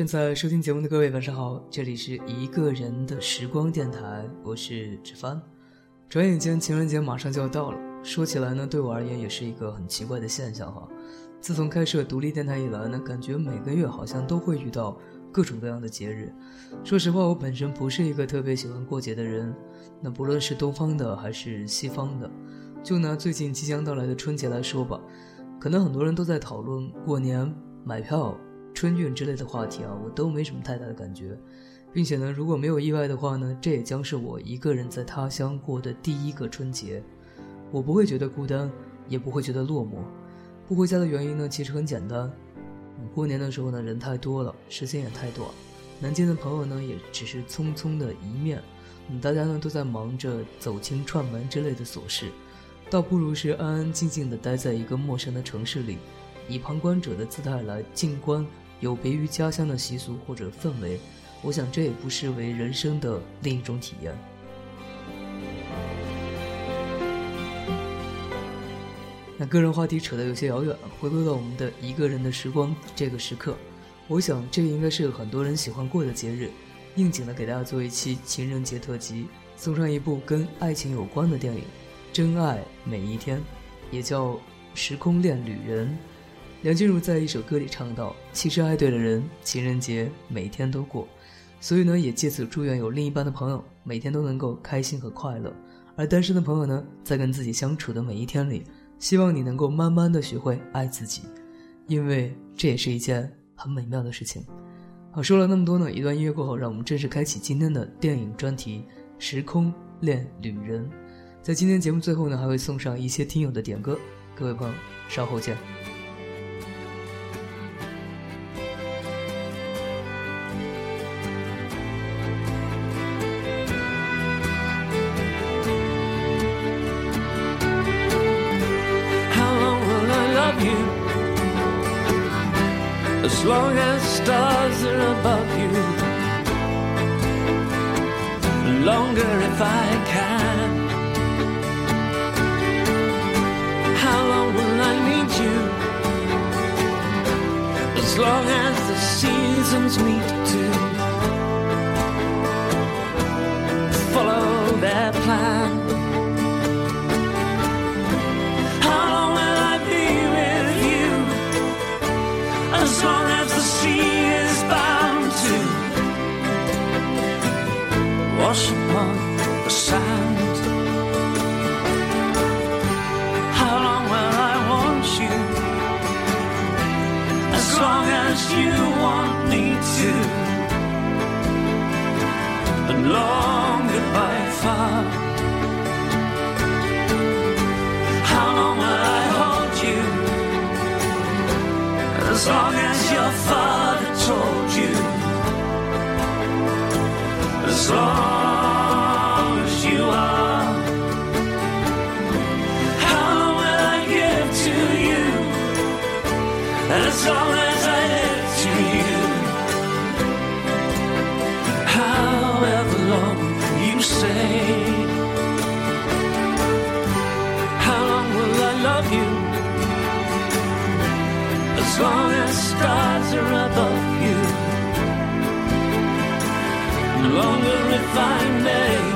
正在收听节目的各位，晚上好，这里是一个人的时光电台，我是志帆。转眼间情人节马上就要到了，说起来呢，对我而言也是一个很奇怪的现象哈。自从开设独立电台以来呢，感觉每个月好像都会遇到各种各样的节日。说实话，我本身不是一个特别喜欢过节的人，那不论是东方的还是西方的，就拿最近即将到来的春节来说吧，可能很多人都在讨论过年买票。春运之类的话题啊，我都没什么太大的感觉，并且呢，如果没有意外的话呢，这也将是我一个人在他乡过的第一个春节，我不会觉得孤单，也不会觉得落寞。不回家的原因呢，其实很简单，过年的时候呢，人太多了，时间也太短，南京的朋友呢，也只是匆匆的一面，大家呢都在忙着走亲串门之类的琐事，倒不如是安安静静的待在一个陌生的城市里。以旁观者的姿态来静观有别于家乡的习俗或者氛围，我想这也不失为人生的另一种体验。那个人话题扯得有些遥远，回归到我们的一个人的时光这个时刻，我想这应该是很多人喜欢过的节日，应景的给大家做一期情人节特辑，送上一部跟爱情有关的电影《真爱每一天》，也叫《时空恋旅人》。梁静茹在一首歌里唱到：“其实爱对了人，情人节每天都过。”所以呢，也借此祝愿有另一半的朋友每天都能够开心和快乐；而单身的朋友呢，在跟自己相处的每一天里，希望你能够慢慢的学会爱自己，因为这也是一件很美妙的事情。好，说了那么多呢，一段音乐过后，让我们正式开启今天的电影专题《时空恋旅人》。在今天节目最后呢，还会送上一些听友的点歌，各位朋友稍后见。Long as the seasons meet to to. And longer by far. How long will I hold you? As long as your father told you. As long as you are. How long will I give to you? As long long as stars are above you. Longer if I may.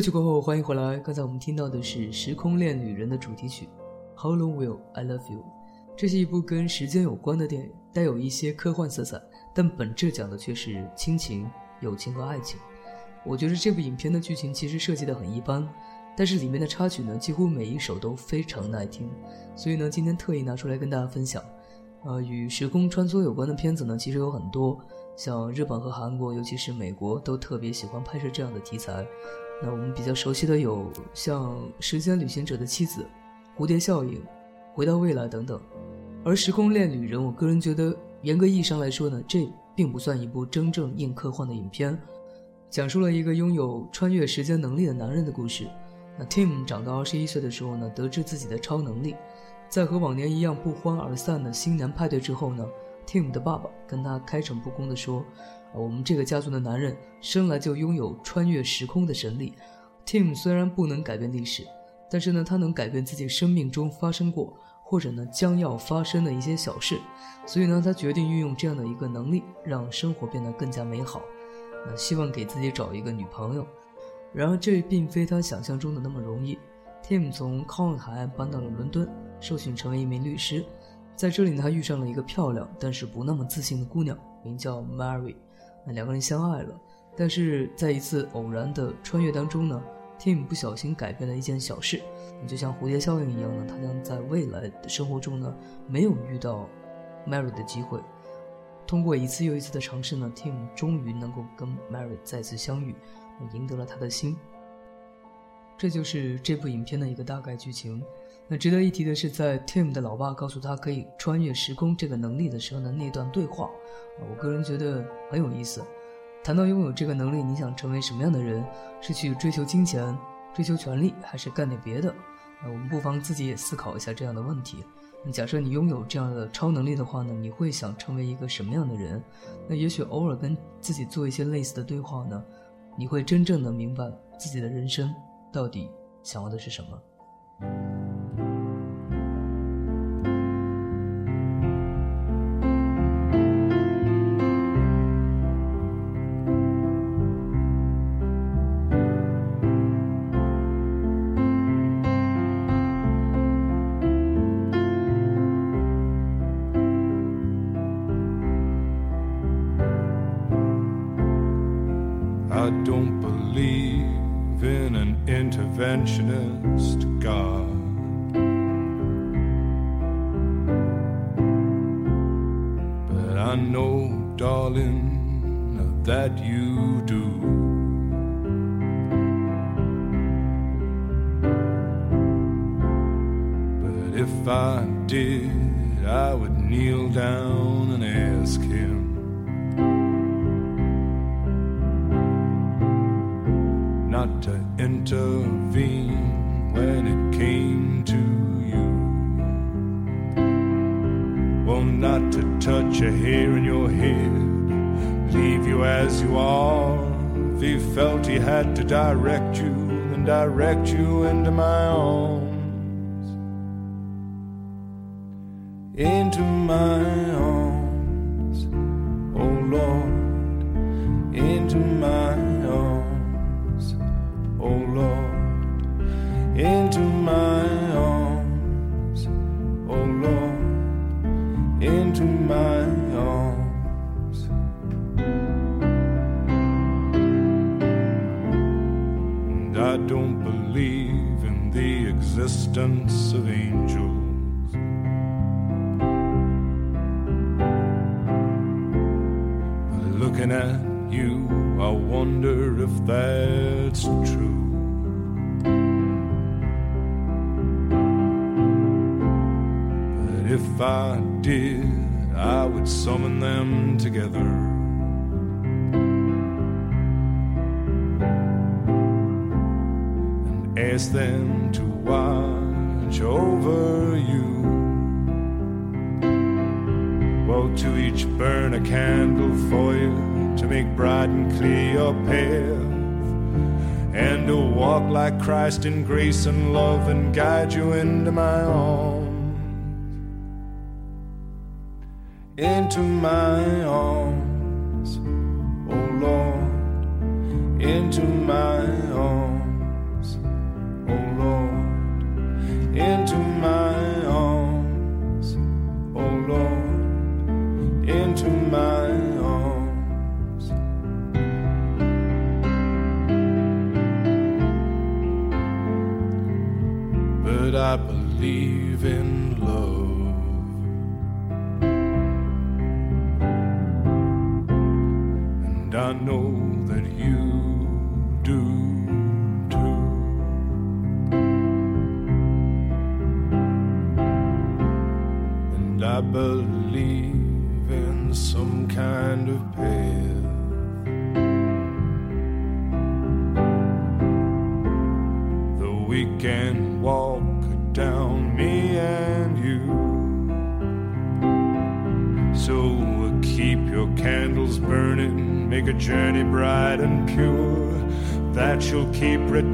歌曲过后，欢迎回来。刚才我们听到的是《时空恋旅人》的主题曲《How Long Will I Love You》。这是一部跟时间有关的电影，带有一些科幻色彩，但本质讲的却是亲情、友情和爱情。我觉得这部影片的剧情其实设计的很一般，但是里面的插曲呢，几乎每一首都非常耐听。所以呢，今天特意拿出来跟大家分享。呃，与时空穿梭有关的片子呢，其实有很多，像日本和韩国，尤其是美国，都特别喜欢拍摄这样的题材。那我们比较熟悉的有像《时间旅行者的妻子》《蝴蝶效应》《回到未来》等等。而《时空恋旅人》，我个人觉得，严格意义上来说呢，这并不算一部真正硬科幻的影片，讲述了一个拥有穿越时间能力的男人的故事。那 Tim 长到二十一岁的时候呢，得知自己的超能力。在和往年一样不欢而散的新年派对之后呢，Tim 的爸爸跟他开诚布公地说：“我们这个家族的男人生来就拥有穿越时空的神力。Tim 虽然不能改变历史，但是呢，他能改变自己生命中发生过或者呢将要发生的一些小事。所以呢，他决定运用这样的一个能力，让生活变得更加美好。那希望给自己找一个女朋友。然而，这并非他想象中的那么容易。Tim 从康恩海岸搬到了伦敦。”受训成为一名律师，在这里，他遇上了一个漂亮但是不那么自信的姑娘，名叫 Mary。那两个人相爱了，但是在一次偶然的穿越当中呢，Tim 不小心改变了一件小事，就像蝴蝶效应一样呢，他将在未来的生活中呢没有遇到 Mary 的机会。通过一次又一次的尝试呢，Tim 终于能够跟 Mary 再次相遇，赢得了他的心。这就是这部影片的一个大概剧情。那值得一提的是，在 Tim 的老爸告诉他可以穿越时空这个能力的时候的那段对话，我个人觉得很有意思。谈到拥有这个能力，你想成为什么样的人？是去追求金钱、追求权力，还是干点别的？那我们不妨自己也思考一下这样的问题。那假设你拥有这样的超能力的话呢，你会想成为一个什么样的人？那也许偶尔跟自己做一些类似的对话呢，你会真正的明白自己的人生到底想要的是什么。Interventionist God. But I know, darling, that you do. But if I did, I would kneel down and ask him not to intervene felt he had to direct you, then direct you into my arms. Into my arms, existence of angels. Looking at you, I wonder if that's true. But if I did, I would summon them together. And ask them to watch over you. Well, to each burn a candle for you to make bright and clear your path, and to walk like Christ in grace and love and guide you into my arms. Into my arms, oh Lord, into my into my arms, oh Lord, into my arms. But I believe in love. And I know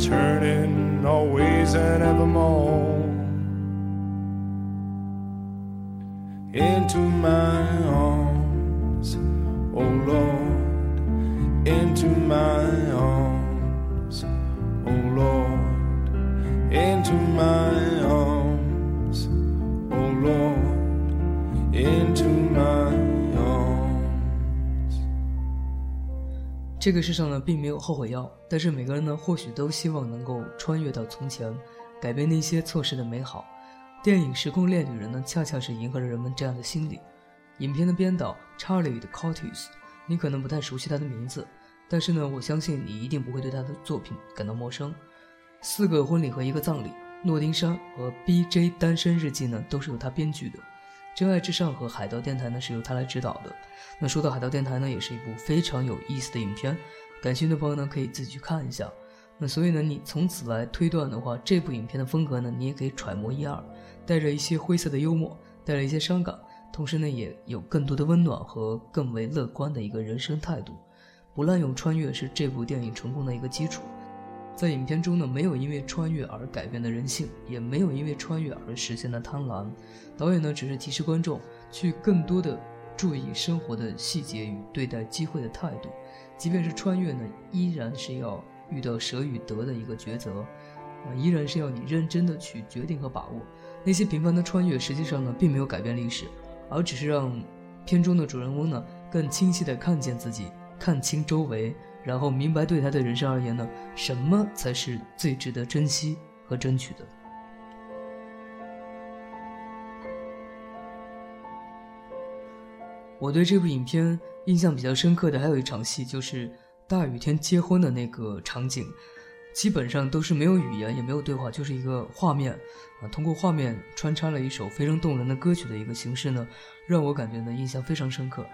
keep returning always and evermore. Into my arms, oh Lord, into my arms, oh Lord, into my arms, 这个世上呢，并没有后悔药，但是每个人呢，或许都希望能够穿越到从前，改变那些错失的美好。电影《时空恋旅人》呢，恰恰是迎合了人们这样的心理。影片的编导 Charlie 的 Curtis，你可能不太熟悉他的名字，但是呢，我相信你一定不会对他的作品感到陌生。四个婚礼和一个葬礼，诺丁山和 B.J. 单身日记呢，都是由他编剧的。真爱至上和海盗电台呢，是由他来指导的。那说到海盗电台呢，也是一部非常有意思的影片，感兴趣的朋友呢，可以自己去看一下。那所以呢，你从此来推断的话，这部影片的风格呢，你也可以揣摩一二，带着一些灰色的幽默，带着一些伤感，同时呢，也有更多的温暖和更为乐观的一个人生态度。不滥用穿越是这部电影成功的一个基础。在影片中呢，没有因为穿越而改变的人性，也没有因为穿越而实现的贪婪。导演呢，只是提示观众去更多的注意生活的细节与对待机会的态度。即便是穿越呢，依然是要遇到舍与得的一个抉择，啊，依然是要你认真的去决定和把握。那些平凡的穿越，实际上呢，并没有改变历史，而只是让片中的主人翁呢，更清晰地看见自己，看清周围，然后明白对他的人生而言呢，什么才是最值得珍惜和争取的。我对这部影片印象比较深刻的还有一场戏，就是大雨天结婚的那个场景，基本上都是没有语言也没有对话，就是一个画面，啊，通过画面穿插了一首非常动人的歌曲的一个形式呢，让我感觉呢印象非常深刻。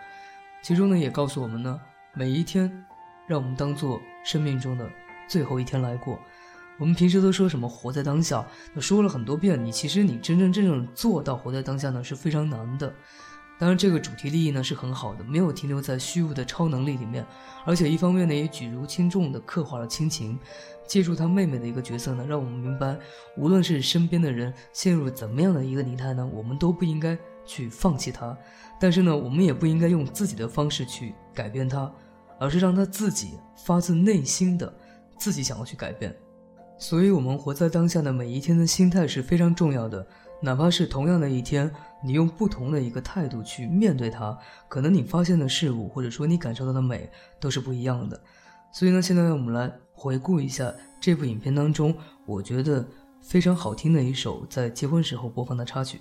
其中呢也告诉我们呢，每一天，让我们当做生命中的最后一天来过。我们平时都说什么活在当下，那说了很多遍，你其实你真真正正做到活在当下呢是非常难的。当然，这个主题立意呢是很好的，没有停留在虚无的超能力里面，而且一方面呢也举足轻重的刻画了亲情，借助他妹妹的一个角色呢，让我们明白，无论是身边的人陷入怎么样的一个泥潭呢，我们都不应该去放弃他，但是呢，我们也不应该用自己的方式去改变他，而是让他自己发自内心的自己想要去改变。所以，我们活在当下的每一天的心态是非常重要的。哪怕是同样的一天，你用不同的一个态度去面对它，可能你发现的事物，或者说你感受到的美，都是不一样的。所以呢，现在我们来回顾一下这部影片当中，我觉得非常好听的一首在结婚时候播放的插曲。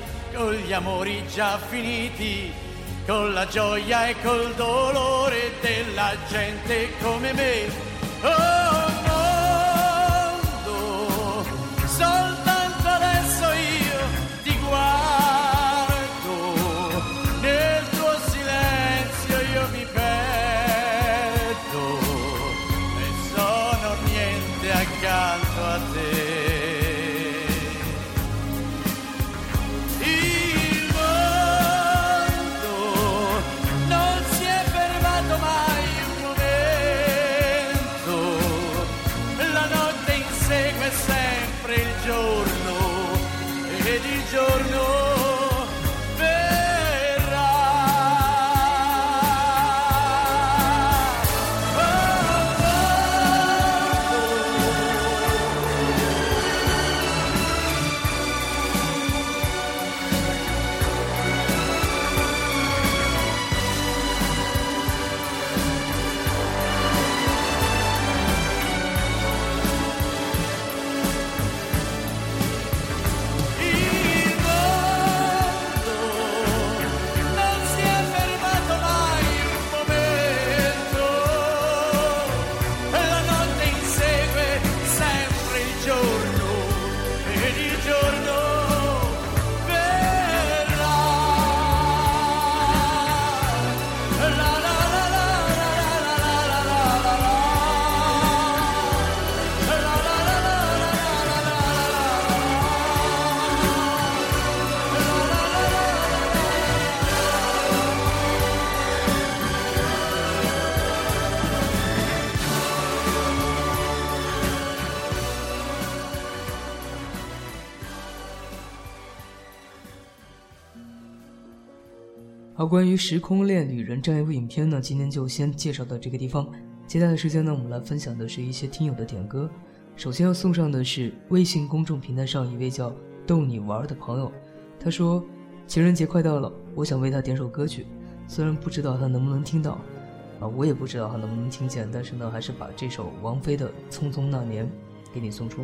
con gli amori già finiti, con la gioia e col dolore della gente come me. Oh 关于《时空恋旅人》这样一部影片呢，今天就先介绍到这个地方。接下来的时间呢，我们来分享的是一些听友的点歌。首先要送上的是微信公众平台上一位叫“逗你玩”的朋友，他说：“情人节快到了，我想为他点首歌曲，虽然不知道他能不能听到，啊，我也不知道他能不能听见，但是呢，还是把这首王菲的《匆匆那年》给你送出。”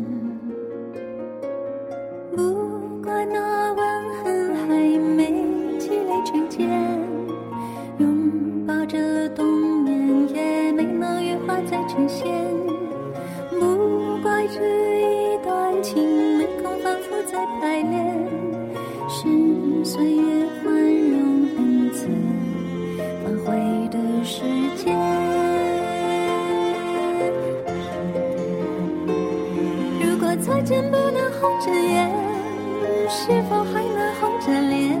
抱着冬眠，也没能羽化再成仙。不怪这一段情没空反复再排练，是岁月宽容恩赐反悔的时间。如果再见不能红着眼，是否还能红着脸？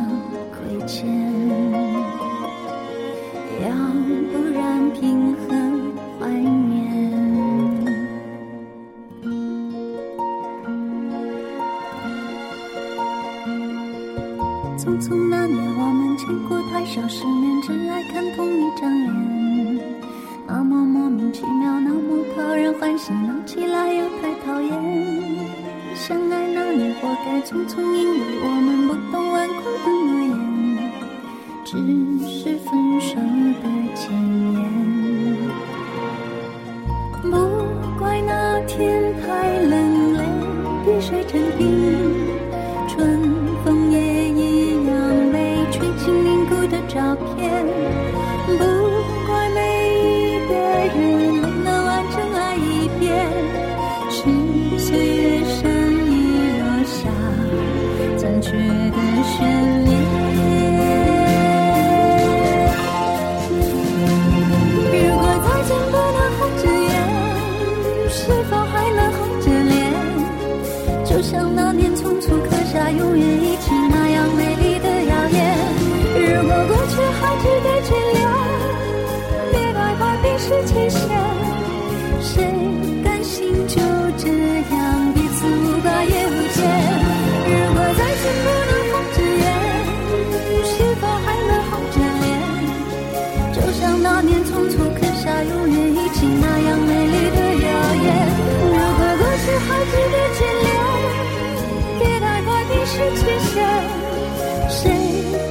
谁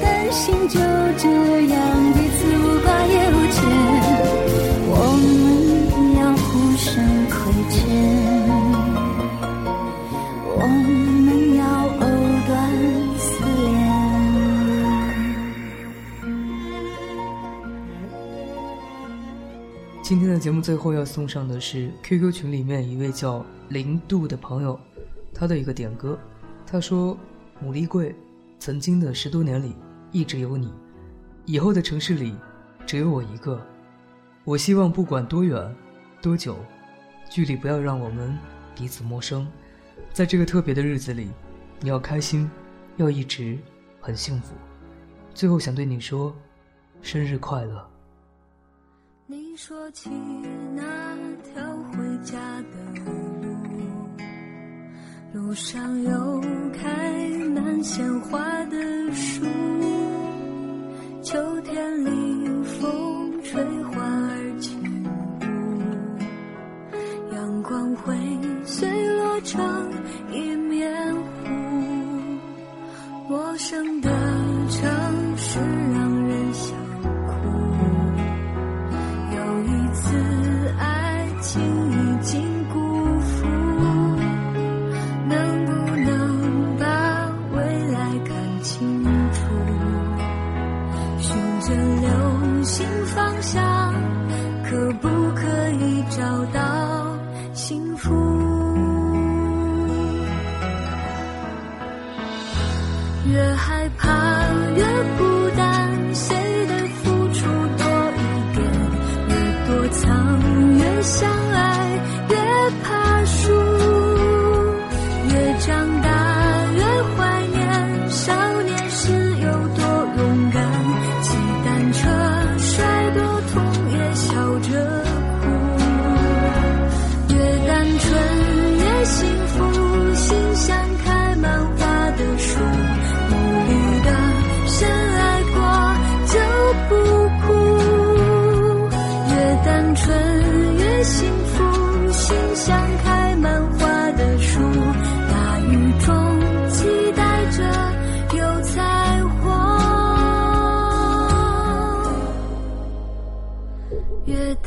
担心就这样彼此无挂也无牵我们要互相亏欠我们要藕断丝连今天的节目最后要送上的是 qq 群里面一位叫零度的朋友他的一个点歌。他说牡蛎贵，曾经的十多年里一直有你，以后的城市里只有我一个。我希望不管多远、多久，距离不要让我们彼此陌生。在这个特别的日子里，你要开心，要一直很幸福。最后想对你说，生日快乐。”你说起那条回家的路，上有开满鲜花的树，秋天里风吹花儿轻舞，阳光会碎落成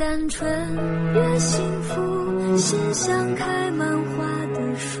单纯越幸福，心像开满花的树。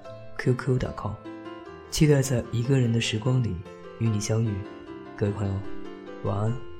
qq.com。期待在一个人的时光里与你相遇。各位朋友，晚安。